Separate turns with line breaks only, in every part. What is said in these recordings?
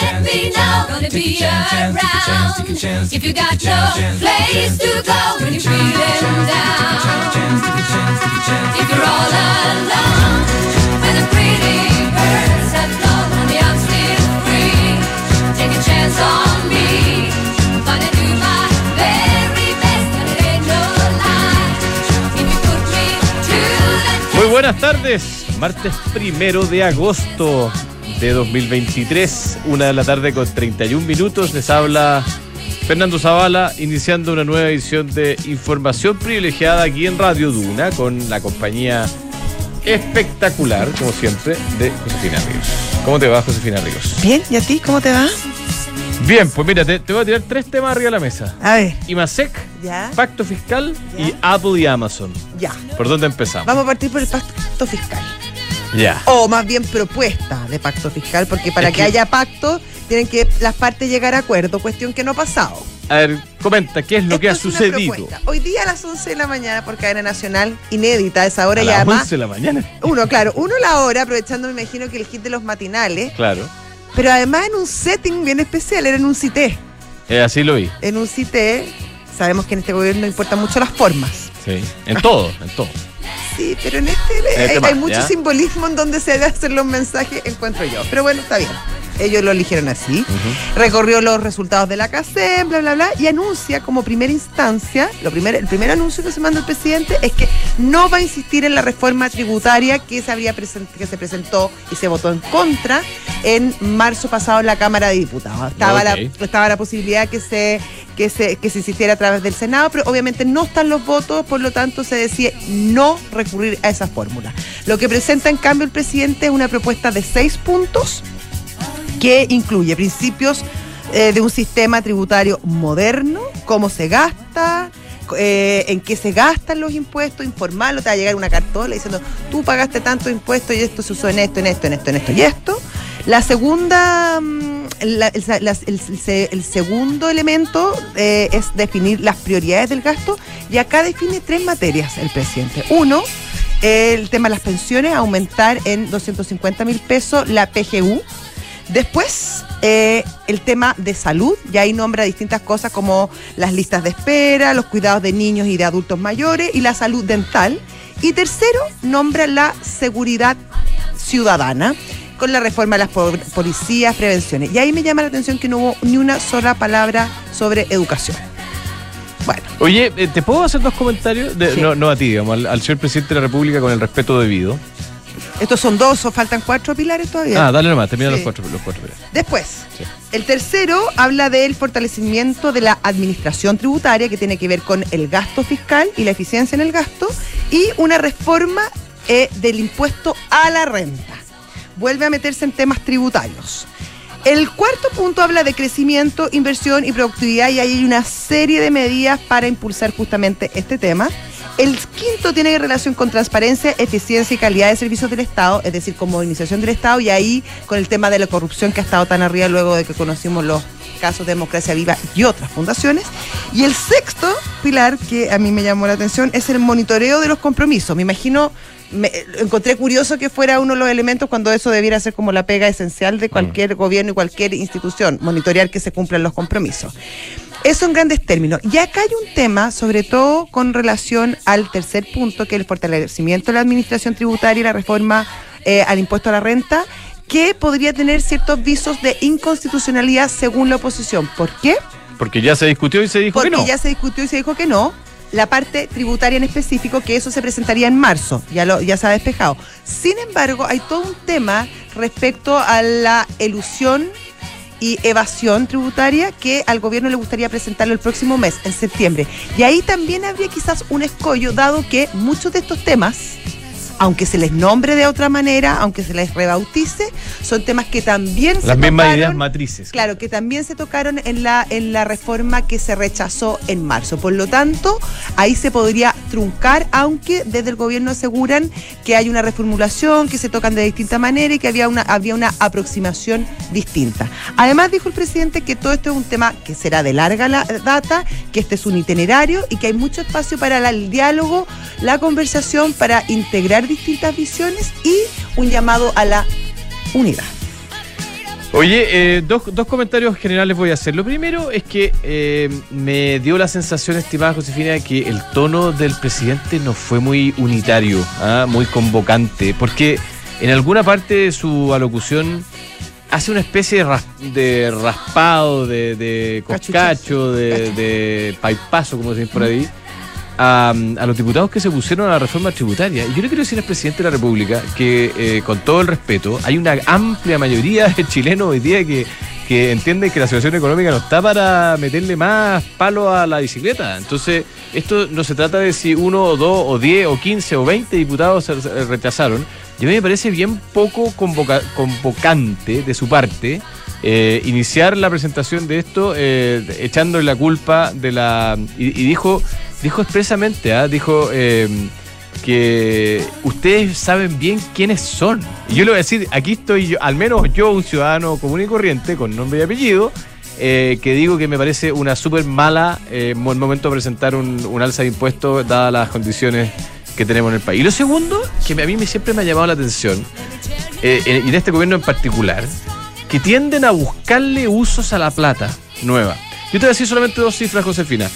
let me know. Gonna be around. If you got no place to go when you're feeling down. If you're all alone, when the pretty birds have flown and the I'm still free, take a chance on me. Gonna do my very best, and it ain't no lie. If you put me to the
Muy buenas tardes, martes primero de agosto de 2023, una de la tarde con 31 minutos. Les habla Fernando Zavala, iniciando una nueva edición de Información Privilegiada aquí en Radio Duna, con la compañía espectacular, como siempre, de Josefina Ríos. ¿Cómo te va, Josefina Ríos?
Bien, ¿y a ti cómo te va?
Bien, pues mira, te, te voy a tirar tres temas arriba de la mesa.
A ver,
IMASEC,
ya,
Pacto Fiscal
Ya.
y Apple y Amazon.
ya.
¿Por dónde empezamos?
Vamos a partir por el pacto fiscal. O más bien propuesta de pacto fiscal, porque para
Es
que,
que-
haya pacto tienen que las partes llegar a acuerdo, cuestión que no ha pasado.
A ver, comenta, ¿qué es lo que ha sucedido?
Hoy día a las 11 de la mañana por cadena nacional, inédita esa hora
A
y
las
además,
11 de la mañana.
uno, claro, uno la hora, aprovechando me imagino que el hit de los matinales,
Claro.
pero además en un setting bien especial, era en un CITE.
Eh, así lo vi.
En un CITE, sabemos que en este gobierno importan mucho las formas.
Sí. En todo, en todo.
Sí, pero en este hay,
Este
hay
más,
mucho
¿ya?
simbolismo en donde se hacer los mensajes, encuentro yo. Pero bueno, está bien. Ellos lo eligieron así. Recorrió los resultados de la CACEM, bla, bla, bla, y anuncia como primera instancia, lo primer, el primer anuncio que se manda el presidente es que no va a insistir en la reforma tributaria que se, había present- que se presentó y se votó en contra en marzo pasado en la Cámara de Diputados. Estaba, la, estaba la posibilidad que se, que, se, que se insistiera a través del Senado, pero obviamente no están los votos, por lo tanto se decide no recurrir a esa fórmula. Lo que presenta en cambio el presidente es una propuesta de seis puntos que incluye principios eh, de un sistema tributario moderno, cómo se gasta, eh, en qué se gastan los impuestos, informarlo, te va a llegar una cartola diciendo, tú pagaste tanto impuesto y esto se usó en esto, en esto, en esto, en esto y esto. La segunda, mm, la- el, segundo elemento eh, es definir las prioridades del gasto y acá define tres materias el presidente. Uno, el tema de las pensiones, aumentar en 250 mil pesos la PGU. Después, eh, el tema de salud, y ahí nombra distintas cosas como las listas de espera, los cuidados de niños y de adultos mayores y la salud dental. Y tercero, nombra la seguridad ciudadana con la reforma de las po- policías, prevenciones. Y ahí me llama la atención que no hubo ni una sola palabra sobre educación. Bueno,
Oye, eh, ¿te puedo hacer dos comentarios? De-
Sí.
no, no a ti, digamos, al, al señor presidente de la República con el respeto debido.
Estos son dos o faltan cuatro pilares todavía.
Ah, dale nomás, termina
Sí.
los cuatro, los cuatro. mira.
Después,
Sí.
el tercero habla del fortalecimiento de la administración tributaria que tiene que ver con el gasto fiscal y la eficiencia en el gasto y una reforma eh, del impuesto a la renta. Vuelve a meterse en temas tributarios. El cuarto punto habla de crecimiento, inversión y productividad y ahí hay una serie de medidas para impulsar justamente este tema. El quinto tiene relación con transparencia, eficiencia y calidad de servicios del Estado, es decir, con modernización del Estado y ahí con el tema de la corrupción que ha estado tan arriba luego de que conocimos los casos de Democracia Viva y otras fundaciones. Y el sexto pilar que a mí me llamó la atención es el monitoreo de los compromisos. Me imagino, me, encontré curioso que fuera uno de los elementos cuando eso debiera ser como la pega esencial de cualquier gobierno y cualquier institución, monitorear que se cumplan los compromisos. Eso en grandes términos. Y acá hay un tema, sobre todo con relación al tercer punto, que es el fortalecimiento de la administración tributaria y la reforma eh, al impuesto a la renta, que podría tener ciertos visos de inconstitucionalidad según la oposición. ¿Por qué?
Porque ya se discutió y se dijo
Porque
que no.
ya se discutió y se dijo que no. La parte tributaria en específico, que eso se presentaría en marzo, ya, lo, ya se ha despejado. Sin embargo, hay todo un tema respecto a la elusión y evasión tributaria que al gobierno le gustaría presentarlo el próximo mes, en septiembre. Y ahí también habría quizás un escollo, dado que muchos de estos temas aunque se les nombre de otra manera, aunque se les rebautice, son temas que también se
Las mismas
tocaron-
ideas matrices.
Claro, que también se tocaron en la, en la reforma que se rechazó en marzo. Por lo tanto, ahí se podría truncar, aunque desde el gobierno aseguran que hay una reformulación, que se tocan de distinta manera y que había una, había una aproximación distinta. Además, dijo el presidente que todo esto es un tema que será de larga la- data, que este es un itinerario y que hay mucho espacio para el diálogo, la conversación, para integrar distintas visiones y un llamado a la unidad.
Oye, eh, dos, dos comentarios generales voy a hacer. Lo primero es que eh, me dio la sensación, estimada Josefina, de que el tono del presidente no fue muy unitario, ¿ah? muy convocante, porque en alguna parte de su alocución hace una especie de, ras- de raspado, de, de coscacho, de, de paipazo, como se dice por ahí, a, los diputados que se pusieron a la reforma tributaria. Y yo le quiero decir al presidente de la República que, eh, con todo el respeto, hay una amplia mayoría de chilenos hoy día que, que entienden que la situación económica no está para meterle más palo a la bicicleta. Entonces, esto no se trata de si uno o dos o diez o quince o veinte diputados se rechazaron. Y a mí me parece bien poco convoca- convocante de su parte eh, iniciar la presentación de esto eh, echándole la culpa de la... Y dijo, dijo expresamente, ¿ah? dijo eh, que ustedes saben bien quiénes son. Y yo le voy a decir, aquí estoy yo, al menos yo, un ciudadano común y corriente, con nombre y apellido, eh, que digo que me parece una súper mala eh, mo- momento de presentar un, un alza de impuestos dadas las condiciones que tenemos en el país. Y lo segundo, que a mí me, siempre me ha llamado la atención, eh, en- y en este gobierno en particular, que tienden a buscarle usos a la plata nueva. Yo te voy a decir solamente dos cifras, Josefina.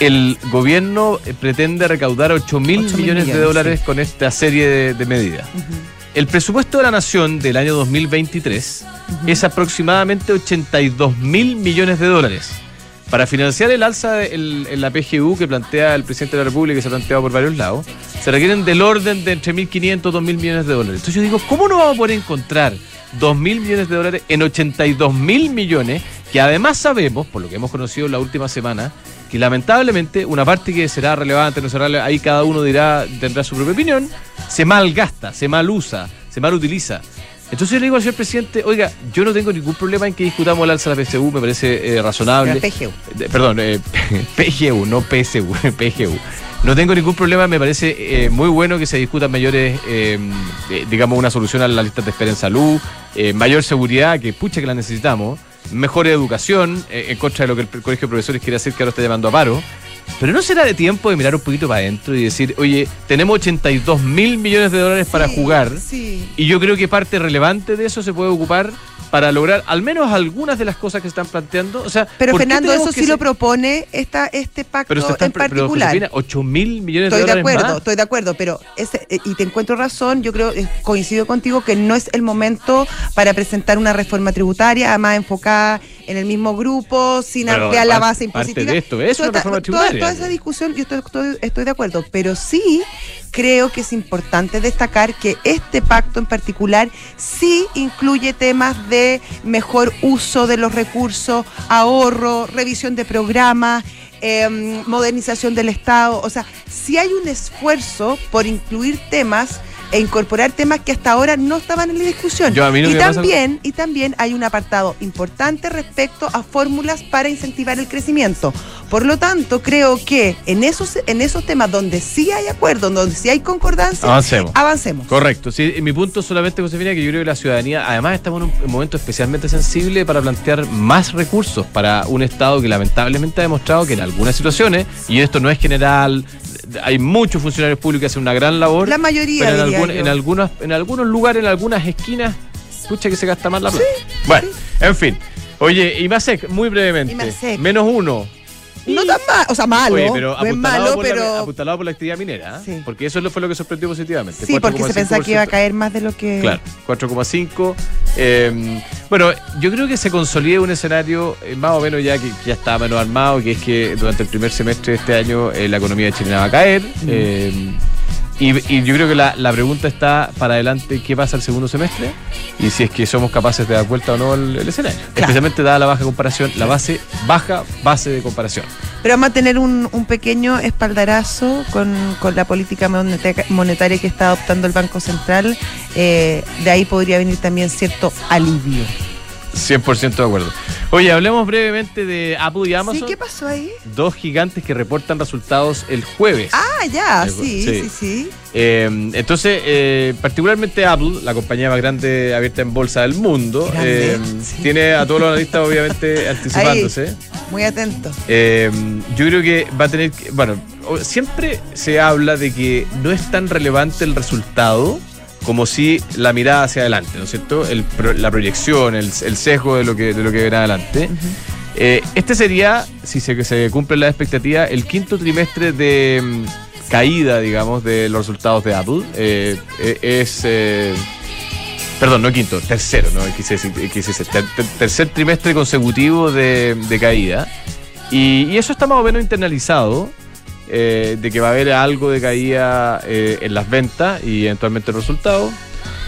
El gobierno eh, pretende recaudar 8 mil
8.000
millones de dólares con esta serie de, de medidas. El presupuesto de la nación del año 2023 es aproximadamente 82 mil millones de dólares. Para financiar el alza en la PGU que plantea el presidente de la República y que se ha planteado por varios lados, se requieren del orden de entre 1.500 y 2.000 millones de dólares. Entonces yo digo, ¿cómo no vamos a poder encontrar 2.000 millones de dólares en 82 mil millones? Que además sabemos, por lo que hemos conocido en la última semana, que lamentablemente una parte que será relevante, no será ahí cada uno dirá, tendrá su propia opinión, se malgasta, se mal usa, se mal utiliza. Entonces yo le digo al señor presidente, oiga, yo no tengo ningún problema en que discutamos el alza de la PSU, me parece eh, razonable.
La PGU.
Perdón, eh, PGU, no PSU, PGU. No tengo ningún problema, me parece eh, muy bueno que se discutan mayores, eh, digamos, una solución a las listas de espera en salud, eh, mayor seguridad, que pucha que la necesitamos, mejor educación, eh, en contra de lo que el Colegio de Profesores quiere hacer, que ahora está llamando a paro. Pero no será de tiempo de mirar un poquito para adentro y decir, oye, tenemos 82 mil millones de dólares para
Sí,
jugar.
Sí.
Y yo creo que parte relevante de eso se puede ocupar para lograr al menos algunas de las cosas que están planteando. O sea,
Pero
¿por qué
Fernando, eso sí lo propone esta, este pacto
pero se están
en
pero,
particular.
8 mil millones
Estoy
de
de
dólares
acuerdo,
más.
estoy de acuerdo, pero ese, eh, y te encuentro razón, yo creo, eh, coincido contigo que no es el momento para presentar una reforma tributaria, además enfocada en el mismo grupo, sin
Pero
ampliar la base impositiva.
de esto es
Toda
una
toda-. Toda, esa discusión, yo estoy, estoy- estoy de acuerdo, pero sí creo que es importante destacar que este pacto en particular sí incluye temas de mejor uso de los recursos, ahorro, revisión de programas, em, modernización del Estado. O sea, sí hay un esfuerzo por incluir temas e incorporar temas que hasta ahora no estaban en la discusión.
Yo, a mí lo
y
pasa-
también y también hay un apartado importante respecto a fórmulas para incentivar el crecimiento. Por lo tanto, creo que en esos en esos temas donde sí hay acuerdo, donde sí hay concordancia,
Avancemos.
avancemos.
Correcto. Sí, mi punto solamente, Josefina, que yo creo que la ciudadanía, además estamos en un momento especialmente sensible para plantear más recursos para un Estado que lamentablemente ha demostrado que en algunas situaciones, y esto no es general, hay muchos funcionarios públicos que hacen una gran labor,
La mayoría,
pero en,
diría
algún-
yo.
en, algunos, en algunos lugares, en algunas esquinas, escucha que se gasta más la plata. bueno, en fin. Oye, y Masek, muy brevemente.
Imasec.
Menos uno.
No tan mal, o sea, malo.
Oye, pero apuntalado,
malo,
por la,
pero
apuntalado por la actividad minera, ¿eh?
Sí.
porque eso fue lo que sorprendió positivamente.
sí, porque se pensaba que iba a
4,5%.
caer más de lo que
Claro, 4,5. Eh, bueno, yo creo que se consolida un escenario eh, más o menos ya que, que ya está menos armado, que es que durante el primer semestre de este año eh, la economía chilena va a caer. Y, y yo creo que la, la pregunta está para adelante, ¿qué pasa el segundo semestre? Y si es que somos capaces de dar vuelta o no el, el escenario. Especialmente dada la baja comparación, la base, baja base de comparación.
Pero vamos a tener un, un pequeño espaldarazo con, con la política moneta- monetaria que está adoptando el Banco Central. Eh, de ahí podría venir también cierto alivio.
100% de acuerdo. Oye, hablemos brevemente de Apple y Amazon.
¿Sí? ¿Qué pasó ahí?
Dos gigantes que reportan resultados el jueves.
Ah, ya, sí,
sí.
sí, sí.
Eh, entonces, eh, particularmente Apple, la compañía más grande abierta en bolsa del mundo,
Grande,
eh,
sí.
tiene a todos los analistas obviamente anticipándose.
Muy atento.
Eh, yo creo que va a tener que, bueno, siempre se habla de que no es tan relevante el resultado como si la mirada hacia adelante, ¿no es cierto? El la proyección, el, el sesgo de lo que, de lo que verá adelante. Eh, este sería, si se, se cumple la expectativa, el quinto trimestre de mm, caída, digamos, de los resultados de Apple. Eh, eh, es. eh, perdón, no quinto, tercero, ¿no? Quise decir, quise decir, ter- ter- tercer trimestre consecutivo de, de caída. Y, y eso está más o menos internalizado. Eh, de que va a haber algo de caída eh, en las ventas y eventualmente en los resultados.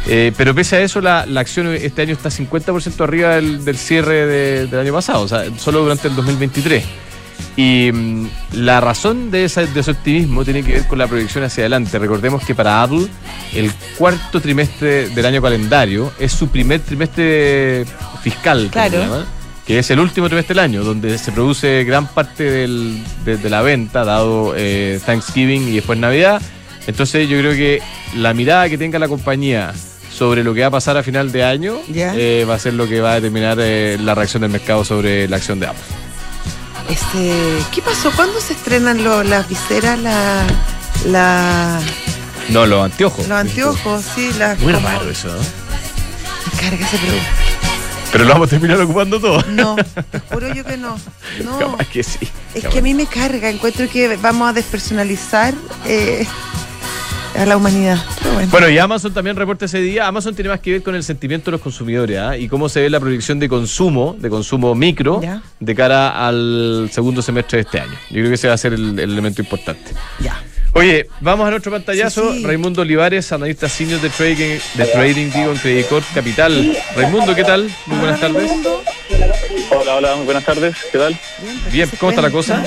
Eh, pero pese a eso, la, la acción este año está 50% arriba del, del cierre de- del año pasado, o sea, solo durante el 2023. Y mm, la razón de, esa- de ese optimismo tiene que ver con la proyección hacia adelante. Recordemos que para Apple el cuarto trimestre del año calendario es su primer trimestre fiscal,
Claro.
se llama, que es el último trimestre del año, donde se produce gran parte del- de, de la venta, dado eh, Thanksgiving y después Navidad. Entonces yo creo que la mirada que tenga la compañía sobre lo que va a pasar a final de año
Ya.
eh, va a ser lo que va a determinar eh, la reacción del mercado sobre la acción de Apple.
Este, ¿Qué pasó? ¿Cuándo se estrenan lo- las viseras, la, la,
No, los anteojos.
los anteojos? Sí, las.
Muy raro eso, ¿no?
Me carga ese producto.
Pero lo vamos a terminar ocupando todo.
No, te juro yo que no. No.
Capaz que sí.
Es que a mí me carga, encuentro que vamos a despersonalizar eh, a la humanidad. Bueno.
Bueno, y Amazon también reporta ese día. Amazon tiene más que ver con el sentimiento de los consumidores ¿ah? y cómo se ve la proyección de consumo, de consumo micro,
Ya.
de cara al segundo semestre de este año. Yo creo que ese va a ser el, el elemento importante.
Ya.
Oye, vamos a nuestro pantallazo.
Sí, sí.
Raimundo Olivares, analista senior de trading, de trading digo, en Credit Corp Capital. Raimundo, ¿qué tal? Muy buenas tardes.
Hola, hola, muy buenas tardes, ¿qué tal?
Bien, ¿cómo está la cosa?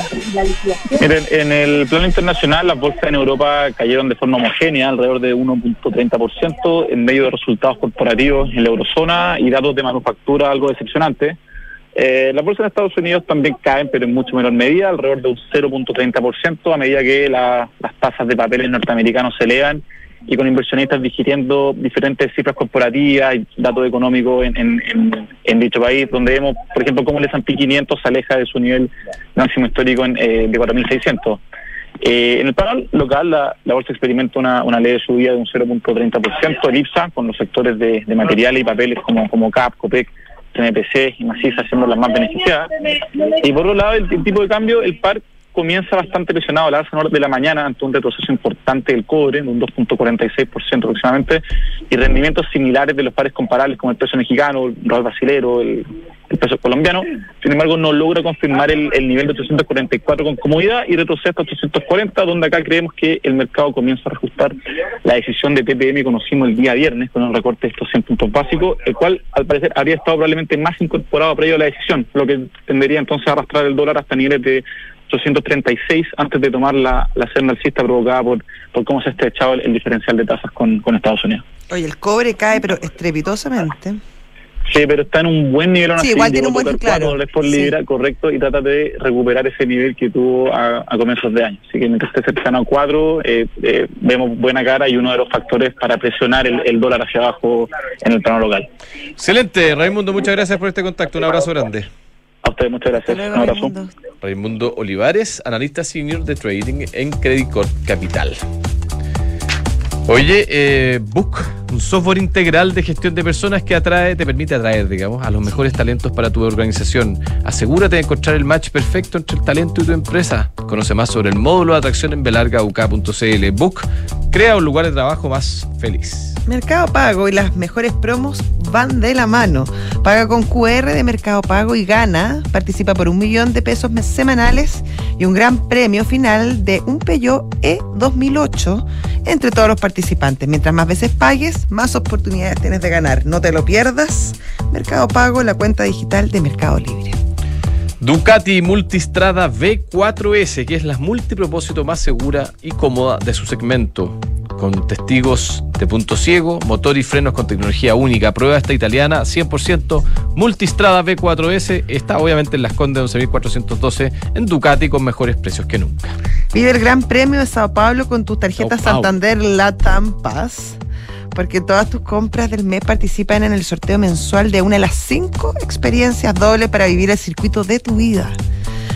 Miren, en el plano internacional las bolsas en Europa cayeron de forma homogénea, alrededor de 1.30%, en medio de resultados corporativos en la eurozona y datos de manufactura algo decepcionantes. Eh, las bolsas en Estados Unidos también caen, pero en mucho menor medida, alrededor de un 0.30%, a medida que la- las tasas de papeles norteamericanos se elevan y con inversionistas digiriendo diferentes cifras corporativas y datos económicos en, en- dicho país, donde vemos, por ejemplo, cómo el S&P 500 se aleja de su nivel máximo histórico en, eh, de 4.600. Eh, en el plano local, la, bolsa experimenta una, una leve subida de un 0.30%, el IPSA, con los sectores de, materiales y papeles como CAP, COPEC, CNPC y Maciza siendo las más beneficiadas. Y por otro lado, el, el tipo de cambio, el par comienza bastante lesionado a la alza de la mañana ante un retroceso importante del cobre, de un 2.46% aproximadamente, y rendimientos similares de los pares comparables como el peso mexicano, el real brasilero, el, el peso colombiano. Sin embargo, no logra confirmar el, el nivel de 844 con comodidad y retrocede hasta 840, donde acá creemos que el mercado comienza a reajustar la decisión de PPM que conocimos el día viernes con un recorte de estos 100 puntos básicos, el cual al parecer habría estado probablemente más incorporado previo a la decisión, lo que tendería entonces a arrastrar el dólar hasta niveles de 836 antes de tomar la, la senda alcista provocada por, por cómo se ha estrechado el, el diferencial de tasas con, con Estados Unidos.
Oye, el cobre cae, pero estrepitosamente.
Sí, pero está en un buen nivel aún
Sí,
así,
igual tiene un
a
buen- claro,
dólares por
sí.
libra, correcto, y trata de recuperar ese nivel que tuvo a, a comienzos de año. Así que mientras esté cercano a 4, eh, eh, vemos buena cara y uno de los factores para presionar el, el dólar hacia abajo en el plano local.
Excelente, Raimundo, muchas gracias por este contacto. Un abrazo grande.
A ustedes muchas gracias.
luego,
Un abrazo.
Raimundo.
Raimundo Olivares, analista senior de trading en Credit Corp Capital. Oye, eh, Book, un software integral de gestión de personas que atrae, te permite atraer, digamos, a los mejores talentos para tu organización. Asegúrate de encontrar el match perfecto entre el talento y tu empresa. Conoce más sobre el módulo de atracción en belargauk.cl. Book crea un lugar de trabajo más feliz.
Mercado Pago y las mejores promos van de la mano. Paga con QR de Mercado Pago y gana. Participa por un millón de pesos semanales y un gran premio final de un Peugeot E 2008 entre todos los participantes. Mientras más veces pagues, más oportunidades tienes de ganar. No te lo pierdas. Mercado Pago, la cuenta digital de Mercado Libre.
Ducati Multistrada V4S, que es la multipropósito más segura y cómoda de su segmento. Con testigos de punto ciego, motor y frenos con tecnología única. Prueba esta italiana 100%. Multistrada V4S está obviamente en las Condes 11.412 en Ducati con mejores precios que nunca.
Vive el Gran Premio de Sao Paulo con tus tarjetas. Santander Latam Pass, porque todas tus compras del mes participan en el sorteo mensual de una de las cinco experiencias dobles para vivir el circuito de tu vida.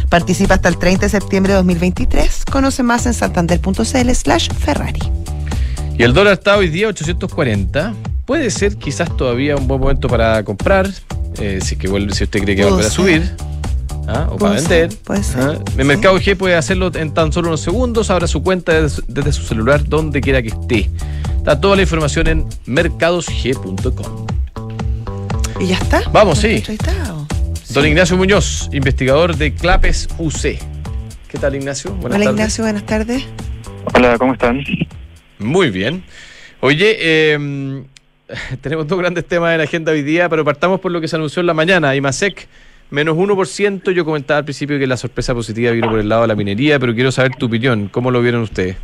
Participa hasta el 30 de septiembre de 2023. Conoce más en santander.cl slash Ferrari.
Y el dólar está hoy día 840. Puede ser quizás todavía un buen momento para comprar, eh, si, que vuelve, si usted cree que va a volver a
Puede
subir. ¿ah? O para
ser,
vender.
puede ser,
¿ah?
sí.
El mercado G puede hacerlo en tan solo unos segundos. Abra su cuenta desde, desde su celular, donde quiera que esté. Está toda la información en mercadosg.com.
¿Y ya está?
Vamos, sí. Don Ignacio Muñoz, investigador de Clapes UC. ¿Qué tal, Ignacio? Buenas
Hola
tardes.
Ignacio, buenas tardes.
Hola, ¿cómo están?
Muy bien. Oye, eh, tenemos dos grandes temas en la agenda hoy día, pero partamos por lo que se anunció en la mañana. IMASEC, menos 1%. Yo comentaba al principio que la sorpresa positiva vino por el lado de la minería, pero quiero saber tu opinión. ¿Cómo lo vieron ustedes?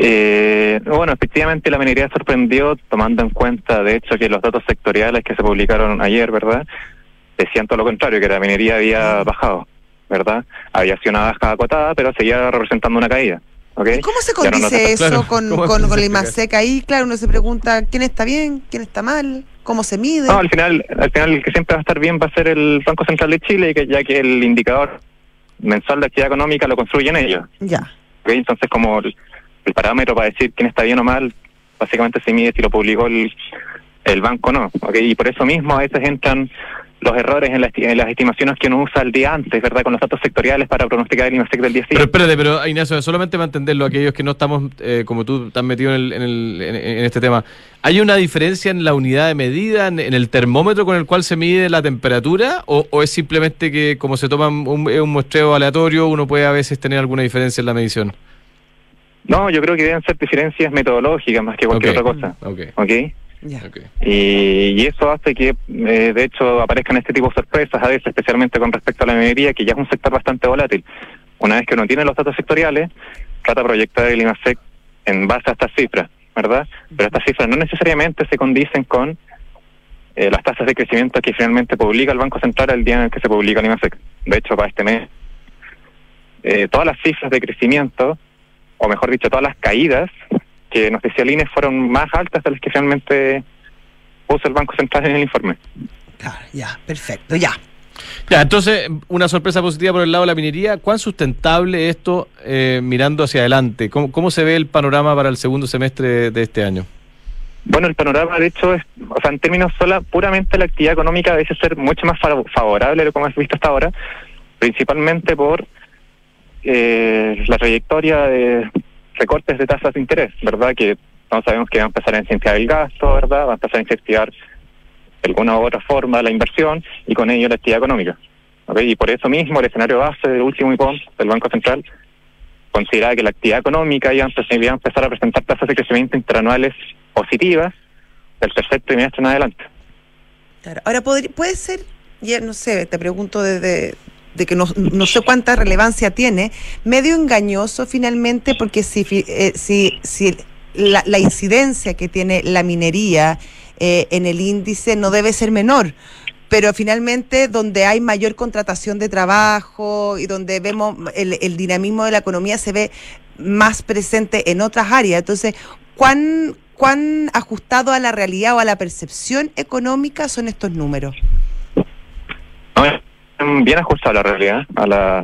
Eh, bueno, efectivamente la minería sorprendió tomando en cuenta, de hecho, que los datos sectoriales que se publicaron ayer, ¿verdad? Decían todo lo contrario, que la minería había bajado, ¿verdad? Había sido una baja acotada, pero seguía representando una caída. ¿ok?
¿Y cómo se
no
condice eso
claro,
con,
¿cómo
con, con la? IMASEC? Ahí, claro, uno se pregunta quién está bien, quién está mal, cómo se mide.
No, al final, al final el que siempre va a estar bien va a ser el Banco Central de Chile, que- ya que el indicador mensual de actividad económica lo construyen ellos.
Ya.
¿ok? Entonces, como el, el parámetro para decir quién está bien o mal, básicamente se mide si lo publicó el, el banco o no. Y por eso mismo a veces entran los errores en, la en las estimaciones que uno usa el día antes, ¿verdad? Con los datos sectoriales para pronosticar el IMASEC del día
Pero
siguiente.
espérate, pero Ignacio, solamente para entenderlo, aquellos que no estamos, eh, como tú, tan metidos en, el- en el- en- en este tema, ¿hay una diferencia en la unidad de medida, en, el termómetro con el cual se mide la temperatura? ¿O, o es simplemente que como se toma un muestreo aleatorio, uno puede a veces tener alguna diferencia en la medición?
No, yo creo que deben ser diferencias metodológicas más que cualquier otra cosa.
Ok,
¿ok?
Ya.
ok.
Y, y eso hace que, eh, de hecho, aparezcan este tipo de sorpresas a veces, especialmente con respecto a la minería, que ya es un sector bastante volátil. Una vez que uno tiene los datos sectoriales, trata de proyectar el IMASEC en base a estas cifras, ¿verdad? Pero estas cifras no necesariamente se condicen con eh, las tasas de crecimiento que finalmente publica el Banco Central el día en el que se publica el IMASEC. De hecho, para este mes, eh, todas las cifras de crecimiento, o mejor dicho, todas las caídas que nos decía el INE fueron más altas de las que finalmente puso el Banco Central en el informe.
Claro, ya, perfecto, ya.
Ya, entonces, una sorpresa positiva por el lado de la minería. ¿Cuán sustentable es esto eh, mirando hacia adelante? ¿Cómo, ¿Cómo se ve el panorama para el segundo semestre de este año?
Bueno, el panorama, de hecho, es, o sea, en términos sola, puramente la actividad económica debe ser mucho más fa- favorable de lo que hemos visto hasta ahora, principalmente por eh, la trayectoria de recortes de tasas de interés, ¿verdad? Que no sabemos que va a empezar a incentivar el gasto, ¿verdad? Va a empezar a incentivar de alguna u otra forma la inversión y con ello la actividad económica. ¿ok? Y por eso mismo el escenario base del último IPOM del Banco Central consideraba que la actividad económica iba a empezar, a empezar a presentar tasas de crecimiento interanuales positivas del tercer trimestre en adelante.
Claro. Ahora, puede ser, ya no sé, te pregunto desde de que no, no sé cuánta relevancia tiene, medio engañoso finalmente, porque si, eh, si, si la, incidencia que tiene la minería eh, en el índice no debe ser menor, pero finalmente donde hay mayor contratación de trabajo y donde vemos el, dinamismo de la economía se ve más presente en otras áreas. Entonces, ¿cuán, ¿cuán ajustado a la realidad o a la percepción económica son estos números?
No, es bien ajustado a la realidad, a, la,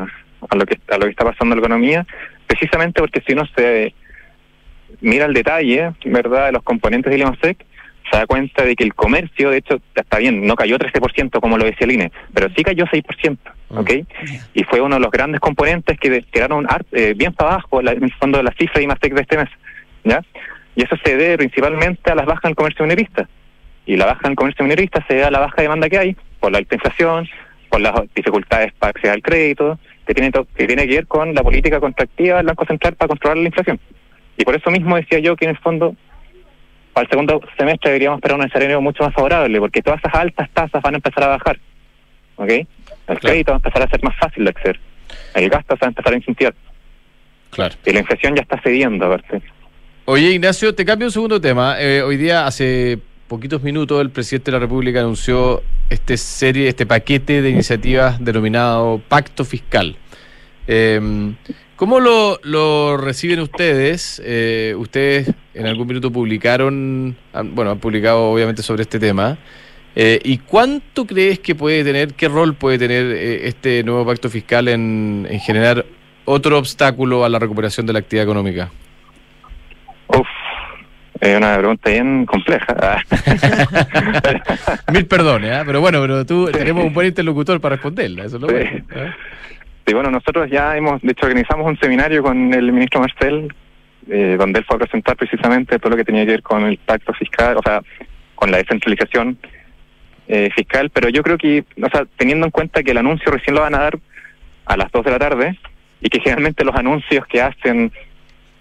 a, lo que, a lo que está pasando en la economía, precisamente porque si uno se mira el detalle, ¿verdad?, de los componentes del IMASEC, se da cuenta de que el comercio, de hecho, está bien, no cayó 13% como lo decía el INE, pero sí cayó 6%, ¿ok? Y fue uno de los grandes componentes que de- quedaron eh, bien para abajo la- en el fondo de la cifra de IMASEC de este mes, ¿ya? Y eso se debe principalmente a las bajas en el comercio minerista. Y la baja en el comercio minerista se debe a la baja demanda que hay, por la alta inflación, por las dificultades para acceder al crédito, que tiene, to- que tiene que ver con la política contractiva del Banco Central para controlar la inflación. Y por eso mismo decía yo que en el fondo, para el segundo semestre deberíamos esperar un escenario mucho más favorable, porque todas esas altas tasas van a empezar a bajar. ¿Ok? El crédito va a empezar a ser más fácil de acceder. El gasto se va a empezar a incentivar.
Claro.
Y la inflación ya está cediendo, aparte.
Oye, Ignacio, te cambio un segundo tema. Eh, hoy día, hace poquitos minutos, el presidente de la República anunció este serie, este paquete de iniciativas denominado Pacto Fiscal. Eh, ¿Cómo lo, reciben ustedes? Eh, ustedes en algún minuto publicaron, han- bueno, han publicado obviamente sobre este tema. Eh, ¿Y cuánto crees que puede tener, qué rol puede tener eh, este nuevo pacto fiscal en generar otro obstáculo a la recuperación de la actividad económica?
Es una pregunta bien compleja.
Mil perdones, ¿ah? pero bueno, pero tú tenemos un buen interlocutor para responderla, eso es lo
Sí.
bueno. ¿ah?
Sí, bueno, nosotros ya hemos, de hecho, organizamos un seminario con el ministro Marcel, eh, donde él fue a presentar precisamente todo lo que tenía que ver con el pacto fiscal, o sea, con la descentralización eh, fiscal, pero yo creo que, o sea, teniendo en cuenta que el anuncio recién lo van a dar a las 2 de la tarde y que generalmente los anuncios que hacen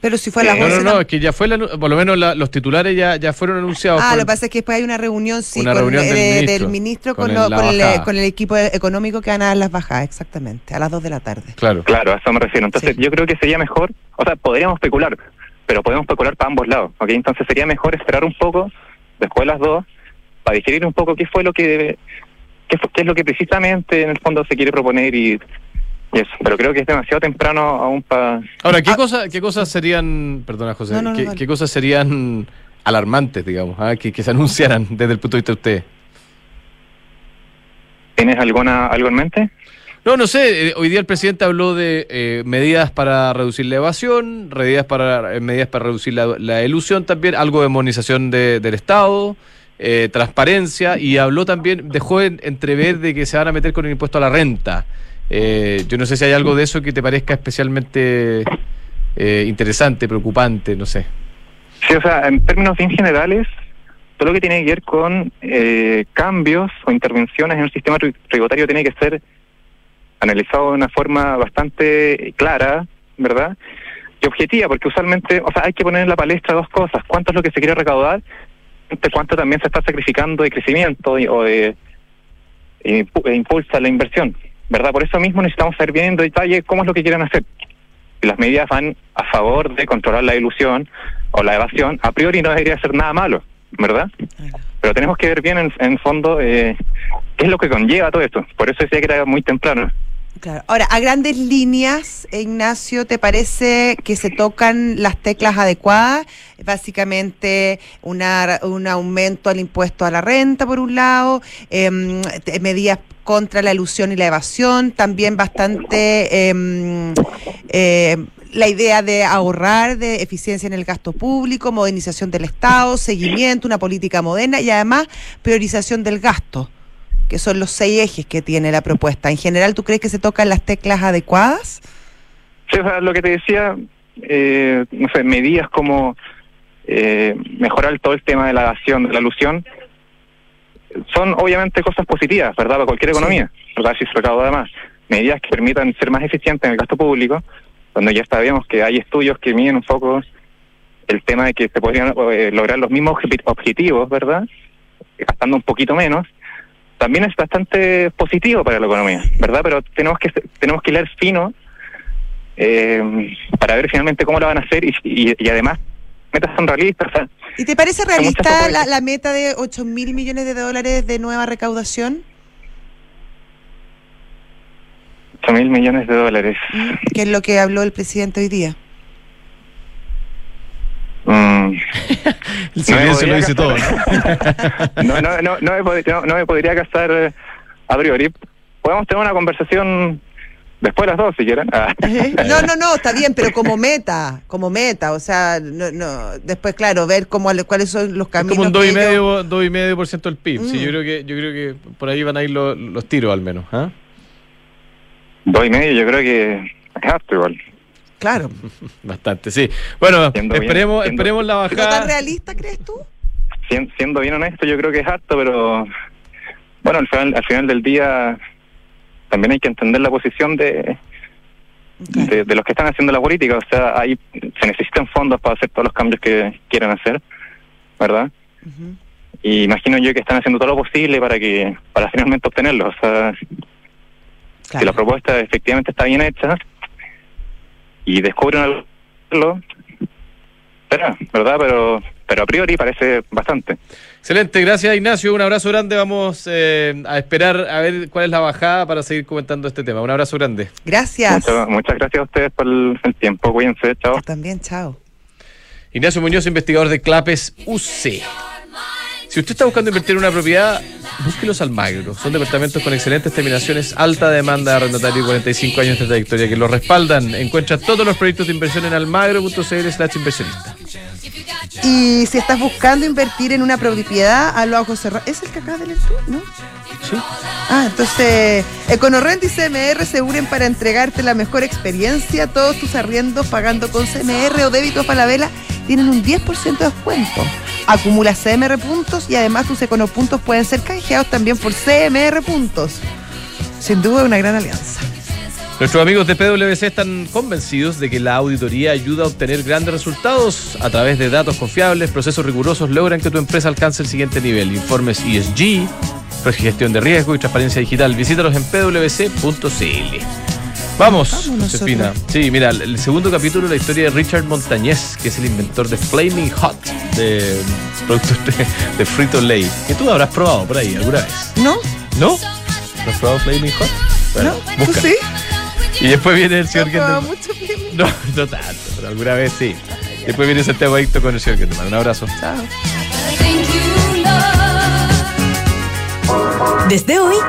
Pero si fue a las
Eh,
No,
11
no, no, es que ya fue, la por lo menos la- los titulares ya, ya fueron anunciados.
Ah,
por-
lo que pasa es que después hay una reunión, sí,
Una
con,
reunión del
eh,
ministro,
ministro
con
lo- con el, con el equipo económico que van a dar las bajadas, exactamente, a las 2 de la tarde.
Claro.
Claro, a eso me refiero. Entonces,
Sí.
yo creo que sería mejor, o sea, podríamos especular, pero podemos especular para ambos lados, ¿ok? Entonces, sería mejor esperar un poco, después de las dos, para digerir un poco qué fue lo que, qué, fue- qué es lo que precisamente en el fondo se quiere proponer y eso. Pero creo que es demasiado temprano aún para...
Ahora, ¿qué,
Ah.
cosa- ¿qué cosas serían, perdona José,
No, no, no,
¿qué, cosas serían alarmantes, digamos, ah, que, que se anunciaran desde el punto de vista de ustedes?
¿Tienes alguna algo en mente?
No, no sé. eh, hoy día el presidente habló de eh, medidas para reducir la evasión, medidas para eh, medidas para reducir la, la elusión también, algo de demonización de- del Estado, eh, transparencia y habló también, dejó en- entrever de que se van a meter con el impuesto a la renta. Eh, yo no sé si hay algo de eso que te parezca especialmente eh, interesante, preocupante, no sé.
Sí, o sea, en términos bien generales, todo lo que tiene que ver con eh, cambios o intervenciones en el sistema tri- tributario tiene que ser analizado de una forma bastante clara, ¿verdad? Y objetiva, porque usualmente, o sea, hay que poner en la palestra dos cosas. ¿Cuánto es lo que se quiere recaudar? ¿Cuánto también se está sacrificando de crecimiento y- o de e impu- e impulsa la inversión? ¿Verdad? Por eso mismo necesitamos saber bien en detalle cómo es lo que quieren hacer. Si las medidas van a favor de controlar la ilusión o la evasión, a priori no debería ser nada malo, ¿verdad? Pero tenemos que ver bien en, en fondo eh, qué es lo que conlleva todo esto. Por eso decía que era muy temprano.
Claro. Ahora, a grandes líneas, Ignacio, ¿te parece que se tocan las teclas adecuadas? Básicamente, una, un aumento al impuesto a la renta, por un lado, te- medidas contra la ilusión y la evasión, también bastante eh, la idea de ahorrar, de eficiencia en el gasto público, modernización del Estado, seguimiento, una política moderna y además priorización del gasto que son los seis ejes que tiene la propuesta. En general, ¿tú crees que se tocan las teclas adecuadas?
Sí, o sea, lo que te decía, eh, no sé, medidas como eh, mejorar todo el tema de la evasión, de la alusión, son obviamente cosas positivas, ¿verdad? Para cualquier economía, ¿verdad? Si se recauda más. Medidas que permitan ser más eficientes en el gasto público, cuando ya sabemos que hay estudios que miden un poco el tema de que se podrían eh, lograr los mismos obje- objetivos, ¿verdad? Gastando un poquito menos, también es bastante positivo para la economía, ¿verdad? Pero tenemos que tenemos que leer fino eh, para ver finalmente cómo lo van a hacer y, y, y además metas son realistas. O sea,
¿Y te parece realista la, la meta de 8 mil millones de dólares de nueva recaudación?
8 mil millones de dólares.
¿Mm? Que es lo que habló el presidente hoy día.
Mm,
El silencio lo dice todo. ¿no?
no, no, no, no, me, pod- no, no me podría casar eh, a priori. Podemos tener una conversación después de las dos, si quieren. Ah.
No, no, no, está bien, pero como meta, como meta, o sea, no, no, después, claro, ver cómo, cuáles son los
Es
caminos.
como un
que
2,5%
ellos-
dos y medio por ciento del PIB. Sí,
Mm.
yo creo que yo creo que por ahí van a ir los, los tiros al menos. ¿ah?
Dos y medio, yo creo que es harto igual.
Claro.
Bastante, sí. Bueno,
Siendo bien-
esperemos,
siendo-
esperemos la
¿Pero tan
bajada.
realista crees tú?
Sien- siendo bien honesto, yo creo que es harto, pero bueno, al final, al final del día también hay que entender la posición de, de, de los que están haciendo la política. O sea, ahí se necesitan fondos para hacer todos los cambios que quieran hacer, ¿verdad? Y imagino yo que están haciendo todo lo posible para que para finalmente obtenerlos. O sea, si la propuesta efectivamente está bien hecha y descubren algo, ¿verdad? Pero, pero a priori parece bastante.
Excelente, gracias Ignacio. Un abrazo grande. Vamos eh, a esperar a ver cuál es la bajada para seguir comentando este tema. Un abrazo grande.
Gracias.
Muchas, muchas gracias a ustedes por el, el tiempo. Cuídense, chao.
También, chao.
Ignacio Muñoz, investigador de Clapes UC. Si usted está buscando invertir en una propiedad, busque los Almagro. Son departamentos con excelentes terminaciones, alta demanda de arrendatario y 45 años de trayectoria que los respaldan. Encuentra todos los proyectos de inversión en almagro.cl slash inversionista.
Y si estás buscando invertir en una propiedad, a los ojos cerrados. ¿Es el que acabas de leer tú, no?
Sí.
Ah, entonces, Econorrent y CMR se unen para entregarte la mejor experiencia. Todos tus arriendos pagando con CMR o débito Falabella tienen un 10% de descuento. Acumula CMR puntos y además tus econopuntos pueden ser canjeados también por CMR puntos. Sin duda, una gran alianza.
Nuestros amigos de PwC están convencidos de que la auditoría ayuda a obtener grandes resultados a través de datos confiables, procesos rigurosos, logran que tu empresa alcance el siguiente nivel. Informes ESG, gestión de riesgo y transparencia digital. Visítalos en pwc.cl. Vamos, Josefina. Sí, mira, el segundo capítulo la historia de Richard Montañez, que es el inventor de Flaming Hot, de productos de, de Frito Lay, que tú habrás probado por ahí alguna vez.
¿No?
¿No? ¿No has probado Flaming Hot? Bueno,
¿No? ¿Tú
busca.
sí?
Y después viene el señor Gendelman.
mucho.
No, no tanto, pero alguna vez sí. Después viene Santiago Adicto con el señor Gendelman. Un abrazo.
Chao.
Desde hoy,